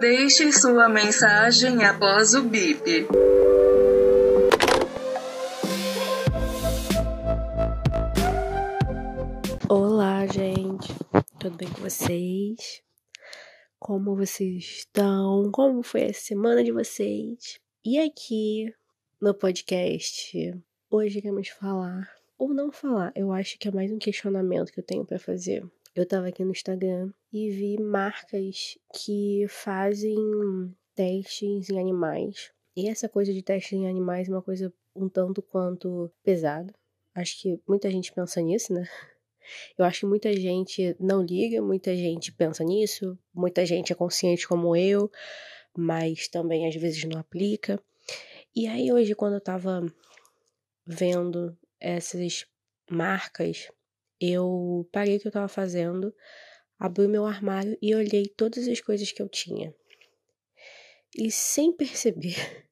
Deixe sua mensagem após o bip. Olá, gente. Tudo bem com vocês? Como vocês estão? Como foi a semana de vocês? E aqui no podcast, hoje iremos falar ou não falar. Eu acho que é mais um questionamento que eu tenho para fazer. Eu tava aqui no Instagram e vi marcas que fazem testes em animais. E essa coisa de testes em animais é uma coisa um tanto quanto pesada. Acho que muita gente pensa nisso, né? Eu acho que muita gente não liga, muita gente pensa nisso, muita gente é consciente como eu, mas também às vezes não aplica. E aí hoje quando eu tava vendo essas marcas, eu parei o que eu tava fazendo, abri meu armário e olhei todas as coisas que eu tinha. E sem perceber,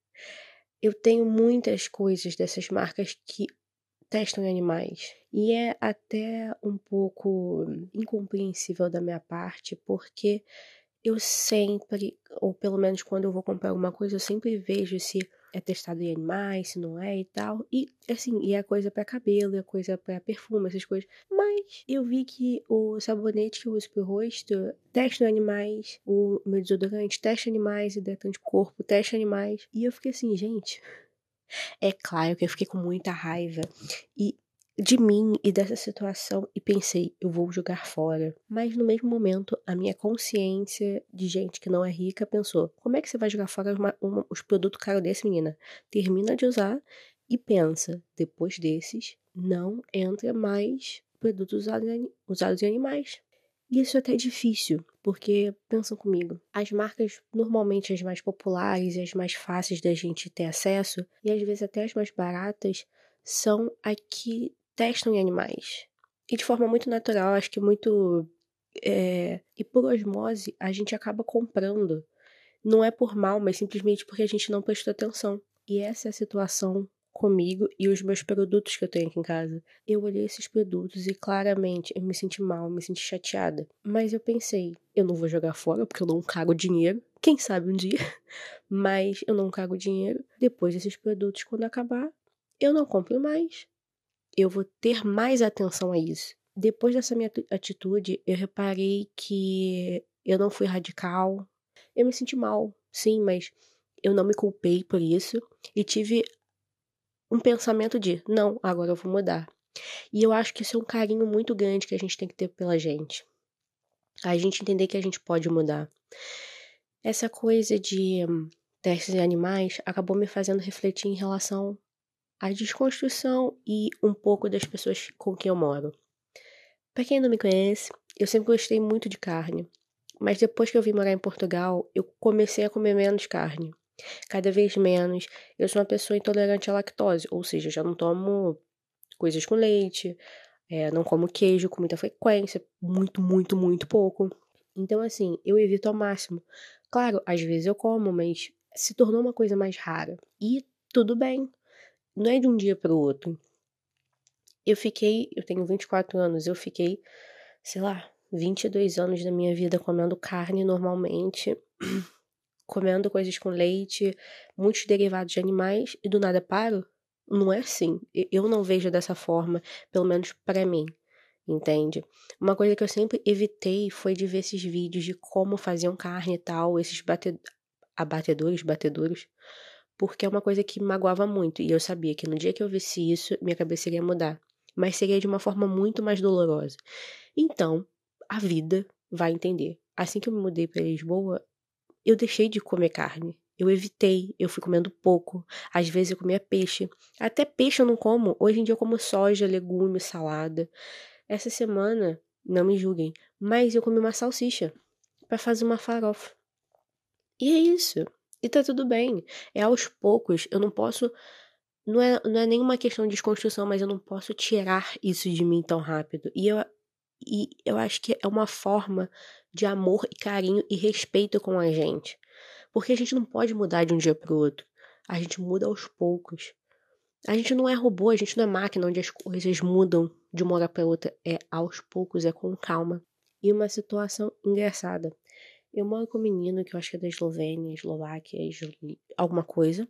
eu tenho muitas coisas dessas marcas que testam em animais. E é até um pouco incompreensível da minha parte, porque eu sempre, ou pelo menos quando eu vou comprar alguma coisa, eu sempre vejo se é testado em animais, se não é e tal. E assim, e é coisa para cabelo, é coisa para perfume, essas coisas. Mas eu vi que o sabonete que eu uso pro rosto testa em animais, o meu desodorante testa animais, hidratante corpo testa animais. E eu fiquei assim, gente. É claro que eu fiquei com muita raiva. E de mim e dessa situação e pensei, eu vou jogar fora. Mas no mesmo momento, a minha consciência de gente que não é rica pensou: como é que você vai jogar fora uma, uma, os produtos caros desse, menina? Termina de usar e pensa, depois desses, não entra mais produtos usados em, usados em animais. E isso é até difícil, porque pensam comigo, as marcas normalmente as mais populares e as mais fáceis da gente ter acesso, e às vezes até as mais baratas, são a que testam em animais. E de forma muito natural, acho que muito. É, e por osmose, a gente acaba comprando. Não é por mal, mas simplesmente porque a gente não prestou atenção. E essa é a situação comigo e os meus produtos que eu tenho aqui em casa. Eu olhei esses produtos e claramente eu me senti mal, me senti chateada. Mas eu pensei, eu não vou jogar fora porque eu não cago dinheiro. Quem sabe um dia. Mas eu não cago dinheiro. Depois desses produtos, quando acabar, eu não compro mais eu vou ter mais atenção a isso. Depois dessa minha atitude, eu reparei que eu não fui radical. Eu me senti mal, sim, mas eu não me culpei por isso e tive um pensamento de, não, agora eu vou mudar. E eu acho que isso é um carinho muito grande que a gente tem que ter pela gente. A gente entender que a gente pode mudar. Essa coisa de hum, testes em animais acabou me fazendo refletir em relação a desconstrução e um pouco das pessoas com quem eu moro. Para quem não me conhece, eu sempre gostei muito de carne, mas depois que eu vim morar em Portugal, eu comecei a comer menos carne. Cada vez menos. Eu sou uma pessoa intolerante à lactose, ou seja, já não tomo coisas com leite, é, não como queijo com muita frequência, muito, muito, muito pouco. Então, assim, eu evito ao máximo. Claro, às vezes eu como, mas se tornou uma coisa mais rara. E tudo bem, não é de um dia para o outro. Eu fiquei, eu tenho 24 anos, eu fiquei, sei lá, 22 anos da minha vida comendo carne normalmente, comendo coisas com leite, muitos derivados de animais e do nada paro. Não é assim. Eu não vejo dessa forma, pelo menos para mim, entende? Uma coisa que eu sempre evitei foi de ver esses vídeos de como faziam carne e tal, esses bate... abatedores, batedores, porque é uma coisa que me magoava muito, e eu sabia que no dia que eu visse isso, minha cabeça iria mudar, mas seria de uma forma muito mais dolorosa. Então, a vida vai entender. Assim que eu me mudei para Lisboa, eu deixei de comer carne. Eu evitei, eu fui comendo pouco. Às vezes eu comia peixe. Até peixe eu não como. Hoje em dia eu como soja, legume, salada. Essa semana, não me julguem, mas eu comi uma salsicha para fazer uma farofa. E é isso. E tá tudo bem. É aos poucos. Eu não posso. Não é, não é nenhuma questão de desconstrução, mas eu não posso tirar isso de mim tão rápido. E eu, e eu acho que é uma forma de amor e carinho e respeito com a gente. Porque a gente não pode mudar de um dia pro outro. A gente muda aos poucos. A gente não é robô, a gente não é máquina onde as coisas mudam de uma hora para outra. É aos poucos, é com calma. E uma situação engraçada. Eu moro com um menino que eu acho que é da Eslovênia, Eslováquia, alguma coisa.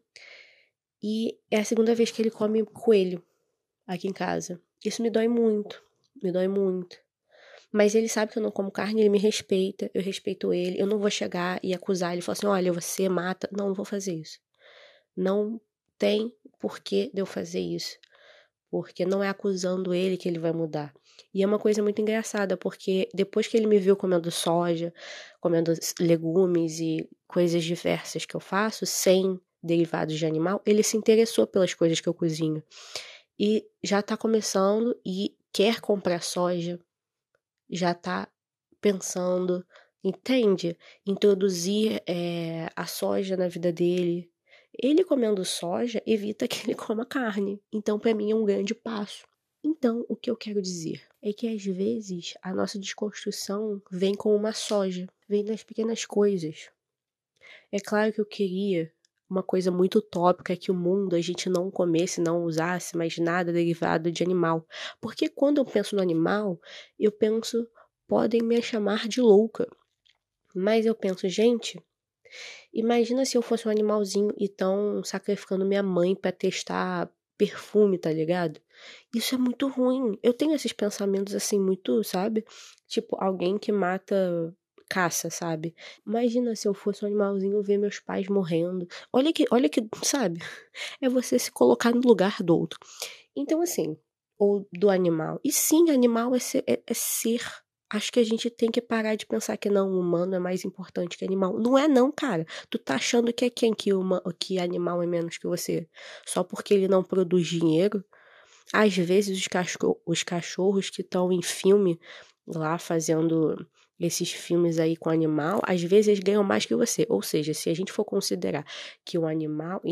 E é a segunda vez que ele come coelho aqui em casa. Isso me dói muito, me dói muito. Mas ele sabe que eu não como carne, ele me respeita, eu respeito ele. Eu não vou chegar e acusar ele, falar assim: olha, você mata. Não, não vou fazer isso. Não tem porquê de eu fazer isso. Porque não é acusando ele que ele vai mudar. E é uma coisa muito engraçada, porque depois que ele me viu comendo soja, comendo legumes e coisas diversas que eu faço, sem derivados de animal, ele se interessou pelas coisas que eu cozinho. E já tá começando e quer comprar soja, já tá pensando, entende? Introduzir é, a soja na vida dele. Ele comendo soja evita que ele coma carne. Então, para mim, é um grande passo. Então, o que eu quero dizer é que às vezes a nossa desconstrução vem com uma soja, vem das pequenas coisas. É claro que eu queria uma coisa muito utópica que o mundo a gente não comesse, não usasse mais nada derivado de animal. Porque quando eu penso no animal, eu penso, podem me chamar de louca. Mas eu penso, gente, imagina se eu fosse um animalzinho e tão sacrificando minha mãe para testar perfume, tá ligado? Isso é muito ruim. Eu tenho esses pensamentos assim, muito, sabe? Tipo, alguém que mata caça, sabe? Imagina se eu fosse um animalzinho ver meus pais morrendo. Olha que, olha que, sabe? É você se colocar no lugar do outro. Então, assim, ou do animal. E sim, animal é ser, é, é ser. Acho que a gente tem que parar de pensar que não, humano é mais importante que animal. Não é não, cara. Tu tá achando que é quem que, uma, que animal é menos que você? Só porque ele não produz dinheiro? Às vezes os, cachorro, os cachorros que estão em filme lá fazendo esses filmes aí com animal, às vezes ganham mais que você. Ou seja, se a gente for considerar que o animal,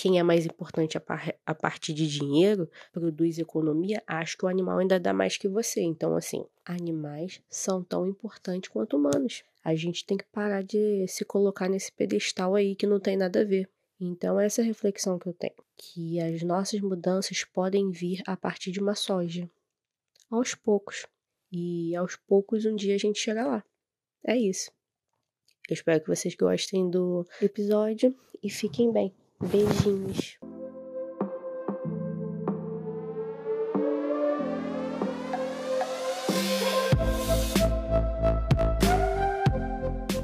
quem é mais importante a, par, a partir de dinheiro, produz economia, acho que o animal ainda dá mais que você. Então, assim, animais são tão importantes quanto humanos. A gente tem que parar de se colocar nesse pedestal aí que não tem nada a ver. Então, essa é a reflexão que eu tenho. Que as nossas mudanças podem vir a partir de uma soja. Aos poucos. E aos poucos, um dia a gente chega lá. É isso. Eu espero que vocês gostem do episódio e fiquem bem. Beijinhos.